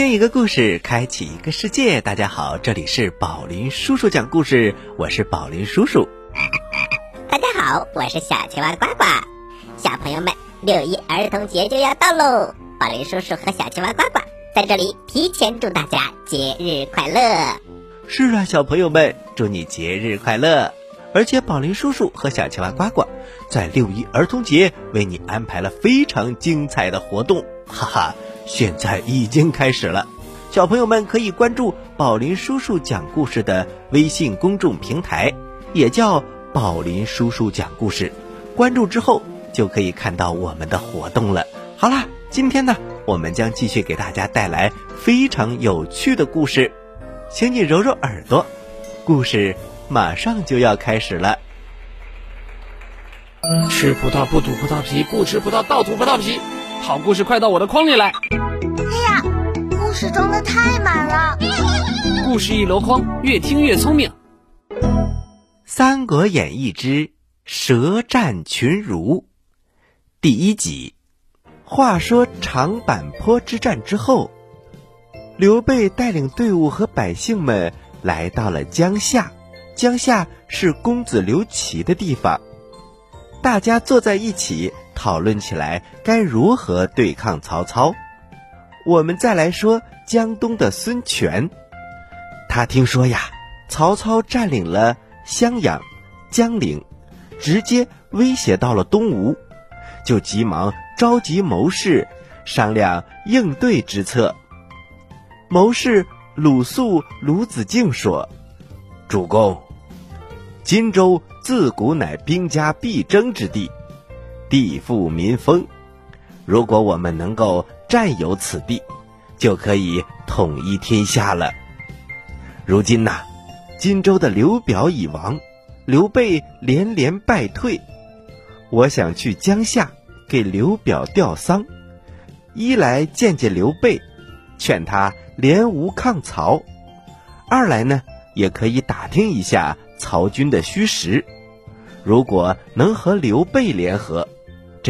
倾听一个故事，开启一个世界。大家好，这里是宝林叔叔讲故事，我是宝林叔叔。大家好，我是小青蛙呱呱。小朋友们，六一儿童节就要到喽！宝林叔叔和小青蛙呱呱在这里提前祝大家节日快乐。是啊，小朋友们，祝你节日快乐！而且宝林叔叔和小青蛙呱呱在六一儿童节为你安排了非常精彩的活动，哈哈。现在已经开始了，小朋友们可以关注宝林叔叔讲故事的微信公众平台，也叫宝林叔叔讲故事。关注之后就可以看到我们的活动了。好啦，今天呢，我们将继续给大家带来非常有趣的故事，请你揉揉耳朵，故事马上就要开始了。吃葡萄不吐葡萄皮，不吃葡萄倒吐葡萄皮。好故事快到我的筐里来！哎呀，故事装的太满了。故事一箩筐，越听越聪明。《三国演义之舌战群儒》第一集。话说长坂坡之战之后，刘备带领队伍和百姓们来到了江夏。江夏是公子刘琦的地方，大家坐在一起。讨论起来该如何对抗曹操。我们再来说江东的孙权，他听说呀，曹操占领了襄阳、江陵，直接威胁到了东吴，就急忙召集谋士商量应对之策。谋士鲁肃、鲁子敬说：“主公，荆州自古乃兵家必争之地。”地富民丰，如果我们能够占有此地，就可以统一天下了。如今呐，荆州的刘表已亡，刘备连连败退，我想去江夏给刘表吊丧，一来见见刘备，劝他联吴抗曹；二来呢，也可以打听一下曹军的虚实。如果能和刘备联合，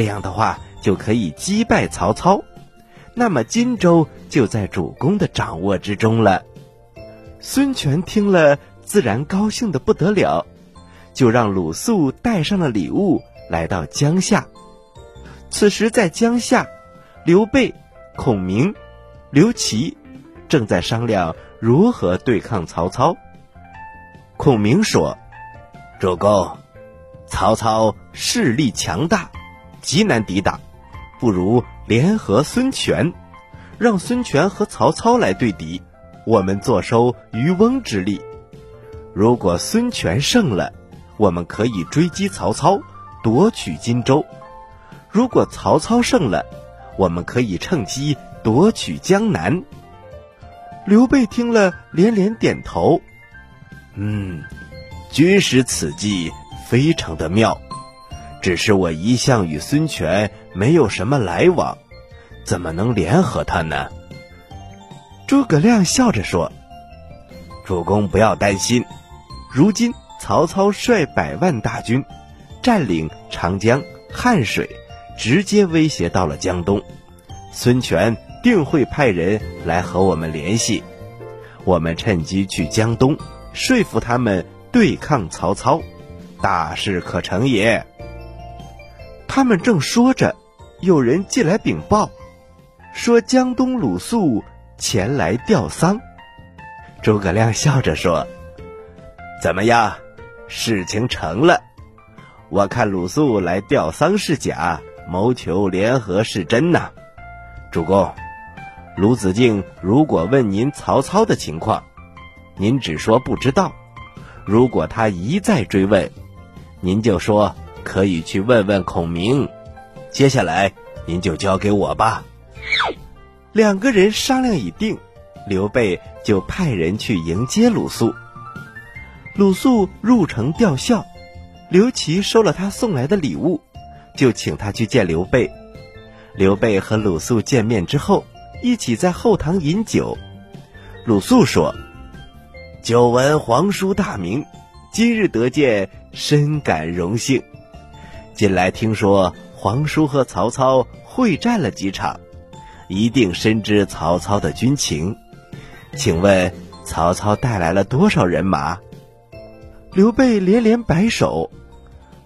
这样的话就可以击败曹操，那么荆州就在主公的掌握之中了。孙权听了，自然高兴的不得了，就让鲁肃带上了礼物来到江夏。此时在江夏，刘备、孔明、刘琦正在商量如何对抗曹操。孔明说：“主公，曹操势力强大。”极难抵挡，不如联合孙权，让孙权和曹操来对敌，我们坐收渔翁之利。如果孙权胜了，我们可以追击曹操，夺取荆州；如果曹操胜了，我们可以趁机夺取江南。刘备听了，连连点头：“嗯，军师此计非常的妙。”只是我一向与孙权没有什么来往，怎么能联合他呢？诸葛亮笑着说：“主公不要担心，如今曹操率百万大军占领长江、汉水，直接威胁到了江东，孙权定会派人来和我们联系，我们趁机去江东说服他们对抗曹操，大事可成也。”他们正说着，有人进来禀报，说江东鲁肃前来吊丧。诸葛亮笑着说：“怎么样，事情成了？我看鲁肃来吊丧是假，谋求联合是真呐。主公，鲁子敬如果问您曹操的情况，您只说不知道；如果他一再追问，您就说。”可以去问问孔明，接下来您就交给我吧。两个人商量已定，刘备就派人去迎接鲁肃。鲁肃入城吊孝，刘琦收了他送来的礼物，就请他去见刘备。刘备和鲁肃见面之后，一起在后堂饮酒。鲁肃说：“久闻皇叔大名，今日得见，深感荣幸。”近来听说皇叔和曹操会战了几场，一定深知曹操的军情。请问曹操带来了多少人马？”刘备连连摆手：“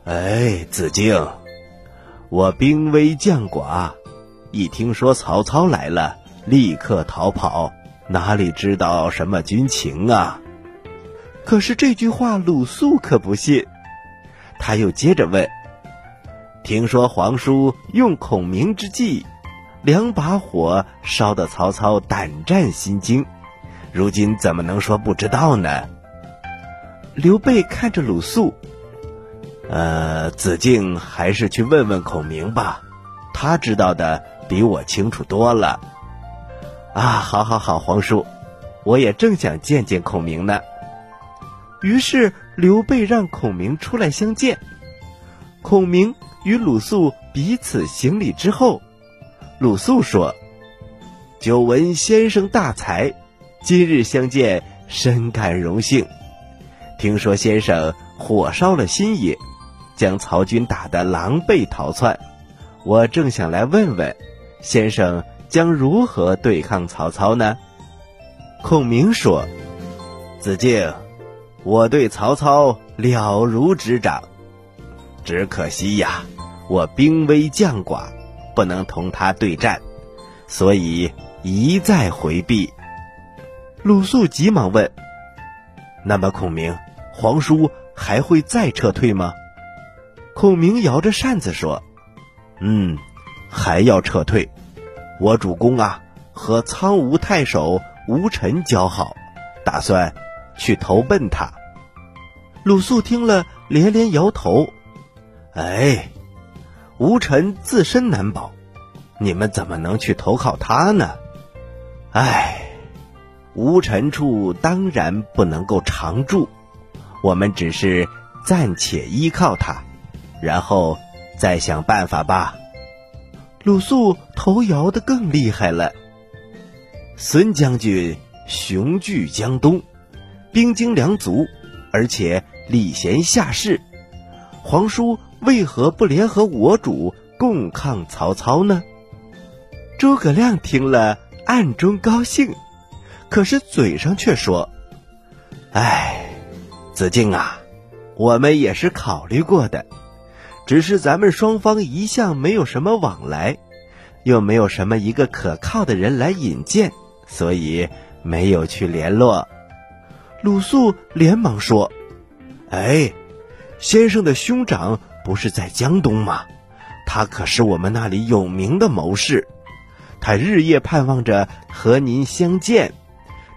哎，子敬，我兵微将寡，一听说曹操来了，立刻逃跑，哪里知道什么军情啊？”可是这句话鲁肃可不信，他又接着问：“听说皇叔用孔明之计，两把火烧得曹操胆战心惊，如今怎么能说不知道呢？”刘备看着鲁肃，呃，子敬还是去问问孔明吧，他知道的比我清楚多了。啊，好，好，好，皇叔，我也正想见见孔明呢。于是刘备让孔明出来相见，孔明与鲁肃彼此行礼之后，鲁肃说：“久闻先生大才，今日相见深感荣幸。听说先生火烧了新野，将曹军打得狼狈逃窜，我正想来问问，先生将如何对抗曹操呢？”孔明说：“子敬。”我对曹操了如指掌，只可惜呀，我兵微将寡，不能同他对战，所以一再回避。鲁肃急忙问：“那么孔明，皇叔还会再撤退吗？”孔明摇着扇子说：“嗯，还要撤退。我主公啊，和苍梧太守吴臣交好，打算。”去投奔他。鲁肃听了，连连摇头：“哎，吴臣自身难保，你们怎么能去投靠他呢？哎，吴臣处当然不能够常住，我们只是暂且依靠他，然后再想办法吧。”鲁肃头摇得更厉害了。孙将军雄踞江东。兵精粮足，而且礼贤下士，皇叔为何不联合我主共抗曹操呢？诸葛亮听了，暗中高兴，可是嘴上却说：“哎，子敬啊，我们也是考虑过的，只是咱们双方一向没有什么往来，又没有什么一个可靠的人来引荐，所以没有去联络。”鲁肃连忙说：“哎，先生的兄长不是在江东吗？他可是我们那里有名的谋士，他日夜盼望着和您相见。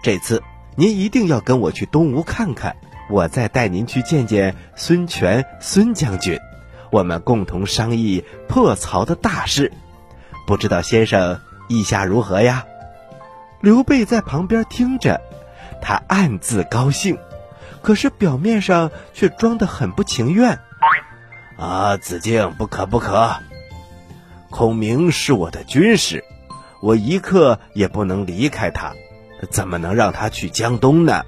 这次您一定要跟我去东吴看看，我再带您去见见孙权孙将军，我们共同商议破曹的大事。不知道先生意下如何呀？”刘备在旁边听着。他暗自高兴，可是表面上却装得很不情愿。啊，子敬，不可不可！孔明是我的军师，我一刻也不能离开他，怎么能让他去江东呢？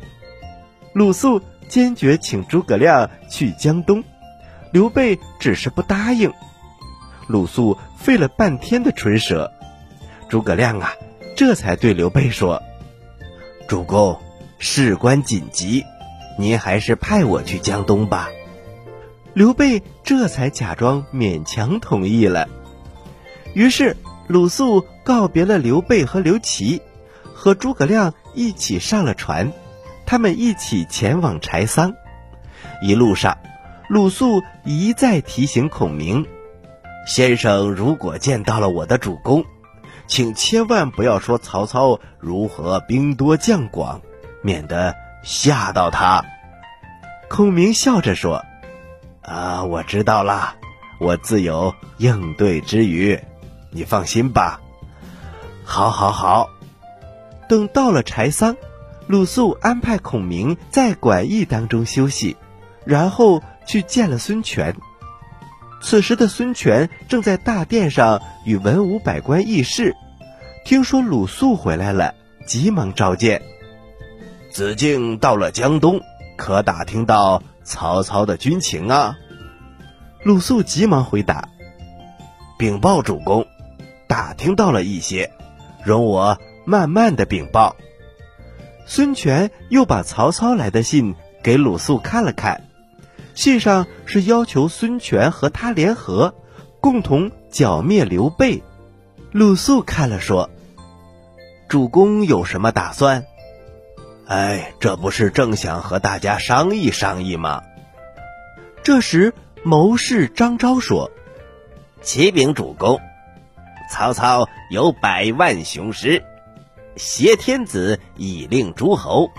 鲁肃坚决请诸葛亮去江东，刘备只是不答应。鲁肃费了半天的唇舌，诸葛亮啊，这才对刘备说：“主公。”事关紧急，您还是派我去江东吧。刘备这才假装勉强同意了。于是鲁肃告别了刘备和刘琦，和诸葛亮一起上了船，他们一起前往柴桑。一路上，鲁肃一再提醒孔明：“先生如果见到了我的主公，请千万不要说曹操如何兵多将广。”免得吓到他。孔明笑着说：“啊，我知道了，我自有应对之余，你放心吧。”好，好，好。等到了柴桑，鲁肃安排孔明在馆驿当中休息，然后去见了孙权。此时的孙权正在大殿上与文武百官议事，听说鲁肃回来了，急忙召见。子敬到了江东，可打听到曹操的军情啊？鲁肃急忙回答：“禀报主公，打听到了一些，容我慢慢的禀报。孙权又把曹操来的信给鲁肃看了看，信上是要求孙权和他联合，共同剿灭刘备。鲁肃看了说：“主公有什么打算？”哎，这不是正想和大家商议商议吗？这时，谋士张昭说：“启禀主公，曹操有百万雄师。”挟天子以令诸侯，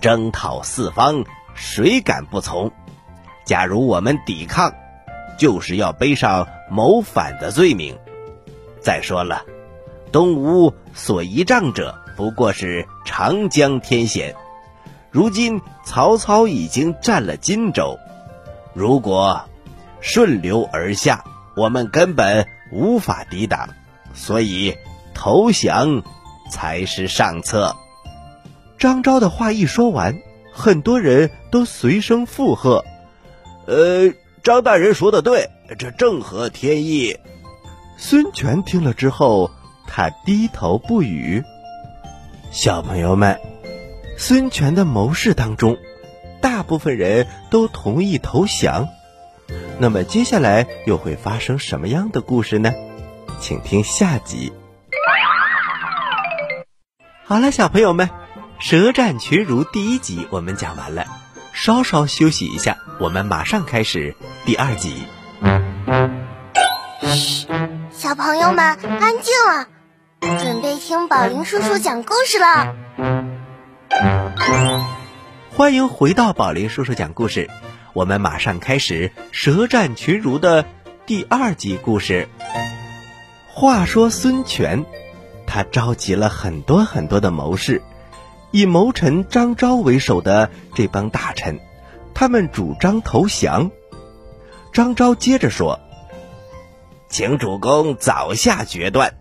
征讨四方，谁敢不从？假如我们抵抗，就是要背上谋反的罪名。再说了，东吴所依仗者不过是长江天险，如今曹操已经占了荆州，如果顺流而下，我们根本无法抵挡，所以投降。才是上策。张昭的话一说完，很多人都随声附和：“呃，张大人说的对，这正合天意。”孙权听了之后，他低头不语。小朋友们，孙权的谋士当中，大部分人都同意投降。那么接下来又会发生什么样的故事呢？请听下集。好了，小朋友们，《舌战群儒》第一集我们讲完了，稍稍休息一下，我们马上开始第二集。嘘，小朋友们安静了，准备听宝林叔叔讲故事了。欢迎回到宝林叔叔讲故事，我们马上开始《舌战群儒》的第二集故事。话说孙权。他召集了很多很多的谋士，以谋臣张昭为首的这帮大臣，他们主张投降。张昭接着说：“请主公早下决断，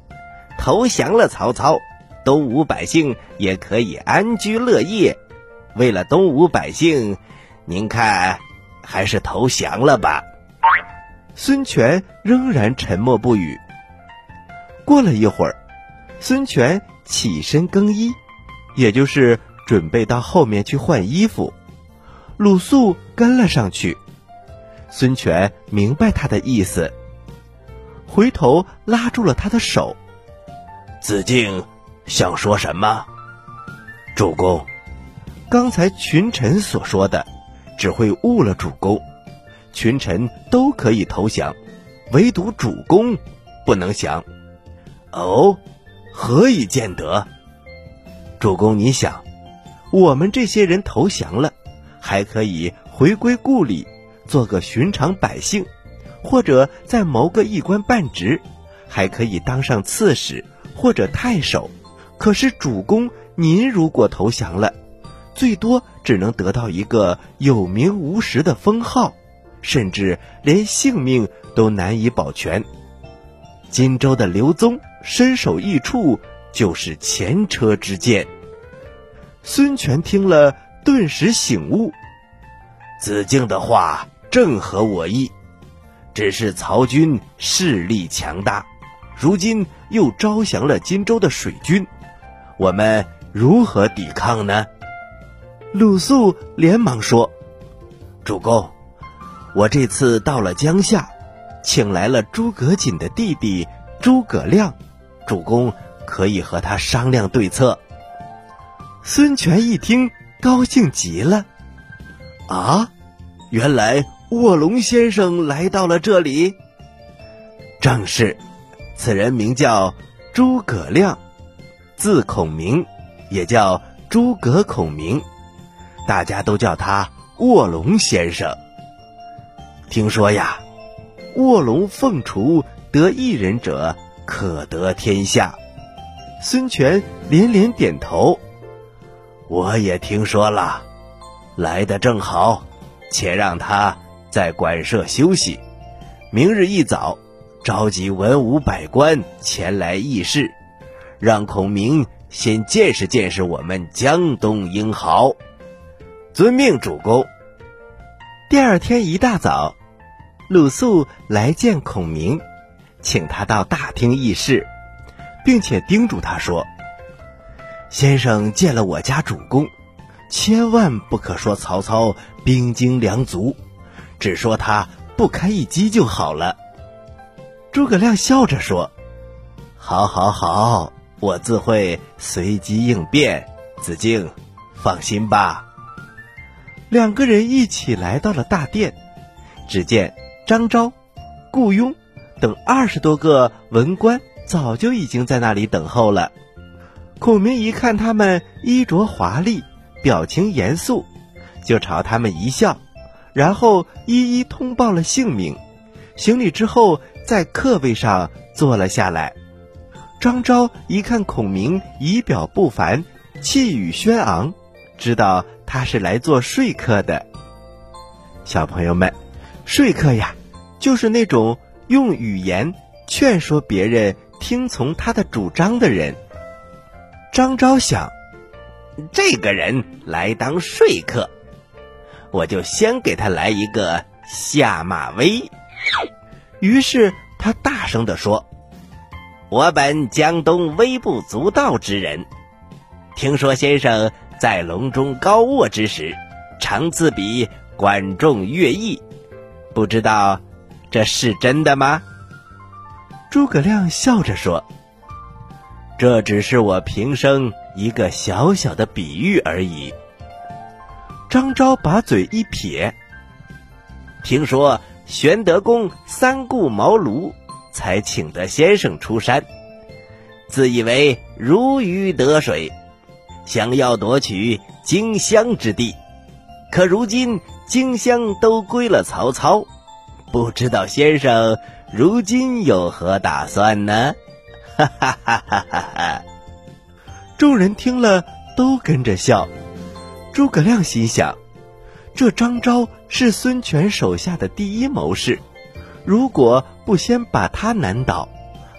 投降了曹操，东吴百姓也可以安居乐业。为了东吴百姓，您看还是投降了吧。”孙权仍然沉默不语。过了一会儿。孙权起身更衣，也就是准备到后面去换衣服。鲁肃跟了上去。孙权明白他的意思，回头拉住了他的手。子敬想说什么？主公，刚才群臣所说的，只会误了主公。群臣都可以投降，唯独主公不能降。哦。何以见得？主公，你想，我们这些人投降了，还可以回归故里，做个寻常百姓，或者再谋个一官半职，还可以当上刺史或者太守。可是主公，您如果投降了，最多只能得到一个有名无实的封号，甚至连性命都难以保全。荆州的刘宗。身首异处，就是前车之鉴。孙权听了，顿时醒悟：子敬的话正合我意。只是曹军势力强大，如今又招降了荆州的水军，我们如何抵抗呢？鲁肃连忙说：“主公，我这次到了江夏，请来了诸葛瑾的弟弟诸葛亮。”主公可以和他商量对策。孙权一听，高兴极了。啊，原来卧龙先生来到了这里。正是，此人名叫诸葛亮，字孔明，也叫诸葛孔明，大家都叫他卧龙先生。听说呀，卧龙凤雏得一人者。可得天下，孙权连连点头。我也听说了，来的正好，且让他在馆舍休息。明日一早，召集文武百官前来议事，让孔明先见识见识我们江东英豪。遵命，主公。第二天一大早，鲁肃来见孔明。请他到大厅议事，并且叮嘱他说：“先生见了我家主公，千万不可说曹操兵精粮足，只说他不堪一击就好了。”诸葛亮笑着说：“好，好，好，我自会随机应变。子敬，放心吧。”两个人一起来到了大殿，只见张昭、顾雍等二十多个文官早就已经在那里等候了。孔明一看他们衣着华丽，表情严肃，就朝他们一笑，然后一一通报了姓名，行礼之后。在客位上坐了下来。张昭一看孔明仪表不凡，气宇轩昂，知道他是来做说客的。小朋友们，说客呀，就是那种用语言劝说别人听从他的主张的人。张昭想，这个人来当说客，我就先给他来一个下马威。于是他大声地说：“我本江东微不足道之人，听说先生在隆中高卧之时，常自比管仲、乐毅，不知道这是真的吗？”诸葛亮笑着说：“这只是我平生一个小小的比喻而已。”张昭把嘴一撇：“听说。”玄德公三顾茅庐，才请得先生出山，自以为如鱼得水，想要夺取荆襄之地。可如今荆襄都归了曹操，不知道先生如今有何打算呢？哈哈哈哈哈哈！众人听了都跟着笑。诸葛亮心想。这张昭是孙权手下的第一谋士，如果不先把他难倒，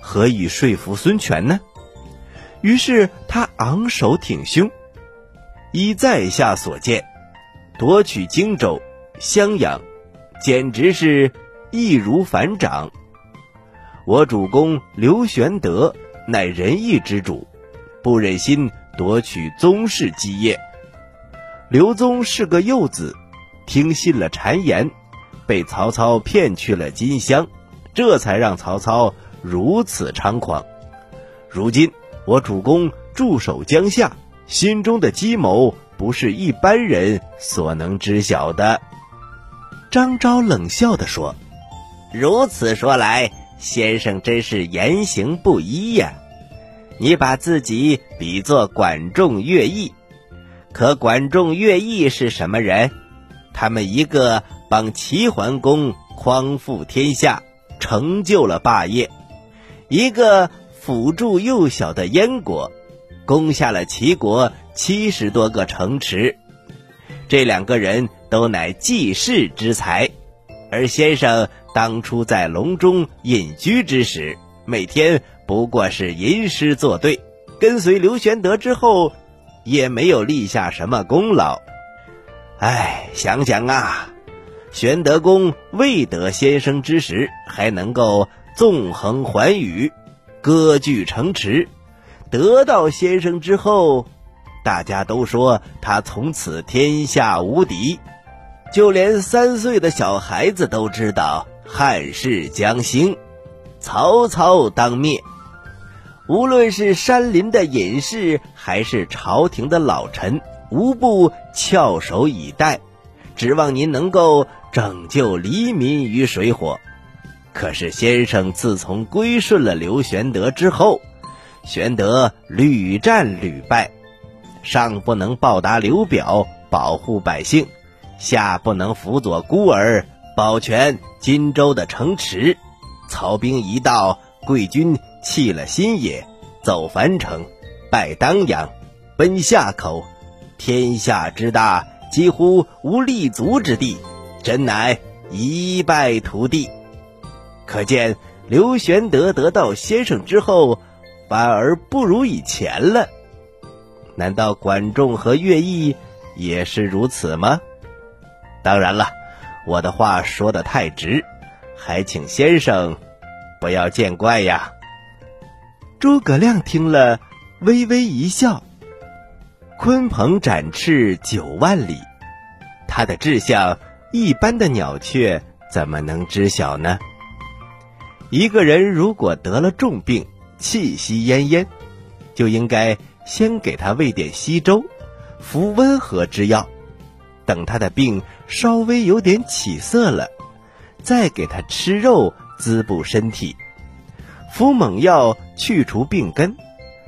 何以说服孙权呢？于是他昂首挺胸，依在下所见，夺取荆州、襄阳，简直是易如反掌。我主公刘玄德乃仁义之主，不忍心夺取宗室基业。刘宗是个幼子。听信了谗言，被曹操骗去了金乡，这才让曹操如此猖狂。如今我主公驻守江夏，心中的计谋不是一般人所能知晓的。张昭冷笑地说：“如此说来，先生真是言行不一呀！你把自己比作管仲、乐毅，可管仲、乐毅是什么人？”他们一个帮齐桓公匡复天下，成就了霸业；一个辅助幼小的燕国，攻下了齐国七十多个城池。这两个人都乃济世之才，而先生当初在隆中隐居之时，每天不过是吟诗作对，跟随刘玄德之后，也没有立下什么功劳。哎，想想啊，玄德公未得先生之时，还能够纵横寰宇，割据城池；得到先生之后，大家都说他从此天下无敌，就连三岁的小孩子都知道汉室将兴，曹操当灭。无论是山林的隐士，还是朝廷的老臣。无不翘首以待，指望您能够拯救黎民于水火。可是先生自从归顺了刘玄德之后，玄德屡战屡败，上不能报答刘表保护百姓，下不能辅佐孤儿保全荆州的城池。曹兵一到，贵军弃了新野，走樊城，拜当阳，奔夏口。天下之大，几乎无立足之地，真乃一败涂地。可见刘玄德得到先生之后，反而不如以前了。难道管仲和乐毅也是如此吗？当然了，我的话说的太直，还请先生不要见怪呀。诸葛亮听了，微微一笑。鲲鹏展翅九万里，他的志向，一般的鸟雀怎么能知晓呢？一个人如果得了重病，气息奄奄，就应该先给他喂点稀粥，服温和之药，等他的病稍微有点起色了，再给他吃肉滋补身体，服猛药去除病根，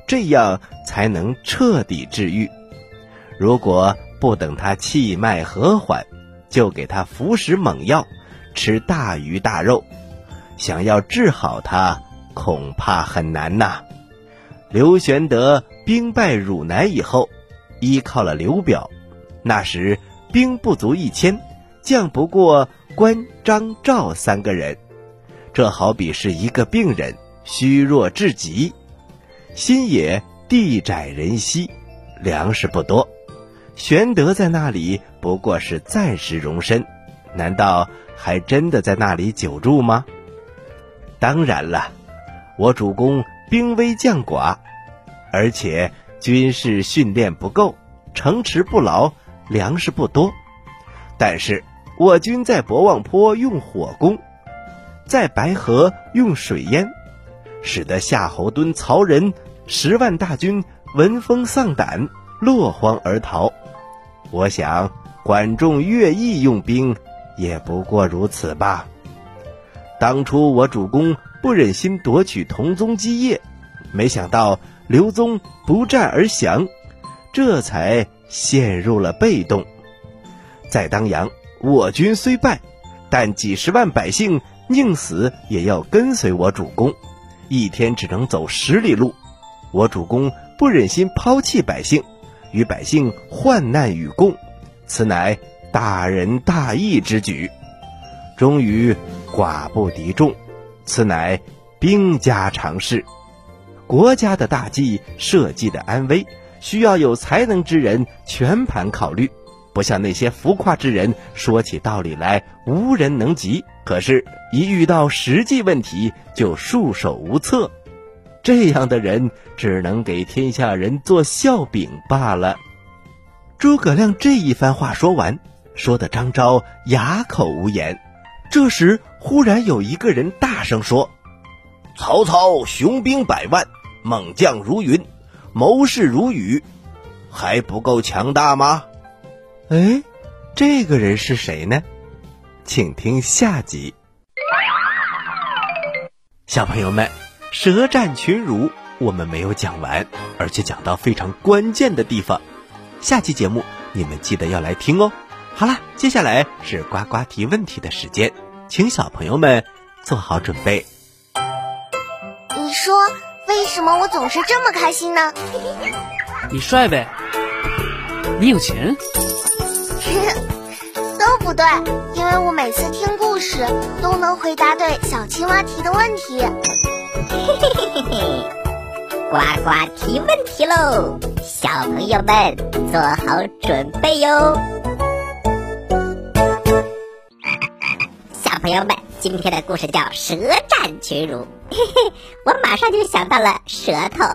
这样才能彻底治愈。如果不等他气脉和缓，就给他服食猛药，吃大鱼大肉，想要治好他，恐怕很难呐。刘玄德兵败汝南以后，依靠了刘表，那时兵不足一千，将不过关张赵三个人。这好比是一个病人，虚弱至极，心也地窄人稀，粮食不多。玄德在那里不过是暂时容身，难道还真的在那里久住吗？当然了，我主公兵微将寡，而且军事训练不够，城池不牢，粮食不多。但是我军在博望坡用火攻，在白河用水淹，使得夏侯惇、曹仁十万大军闻风丧胆，落荒而逃。我想，管仲、乐毅用兵也不过如此吧。当初我主公不忍心夺取同宗基业，没想到刘宗不战而降，这才陷入了被动。在当阳，我军虽败，但几十万百姓宁死也要跟随我主公，一天只能走十里路。我主公不忍心抛弃百姓。与百姓患难与共，此乃大仁大义之举。终于寡不敌众，此乃兵家常事。国家的大计、社稷的安危，需要有才能之人全盘考虑，不像那些浮夸之人，说起道理来无人能及，可是，一遇到实际问题就束手无策。这样的人只能给天下人做笑柄罢了。诸葛亮这一番话说完，说的张昭哑口无言。这时，忽然有一个人大声说：“曹操雄兵百万，猛将如云，谋士如雨，还不够强大吗？”哎，这个人是谁呢？请听下集。小朋友们。舌战群儒，我们没有讲完，而且讲到非常关键的地方。下期节目你们记得要来听哦。好了，接下来是呱呱提问题的时间，请小朋友们做好准备。你说为什么我总是这么开心呢？你帅呗？你有钱？都不对，因为我每次听故事都能回答对小青蛙提的问题。嘿嘿嘿嘿嘿，呱呱提问题喽！小朋友们做好准备哟。小朋友们，今天的故事叫《舌战群儒》。嘿嘿，我马上就想到了舌头。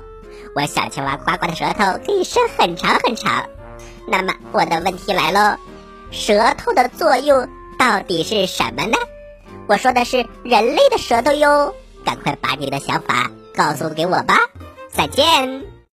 我小青蛙呱呱的舌头可以伸很长很长。那么我的问题来喽，舌头的作用到底是什么呢？我说的是人类的舌头哟。赶快把你的想法告诉给我吧，再见。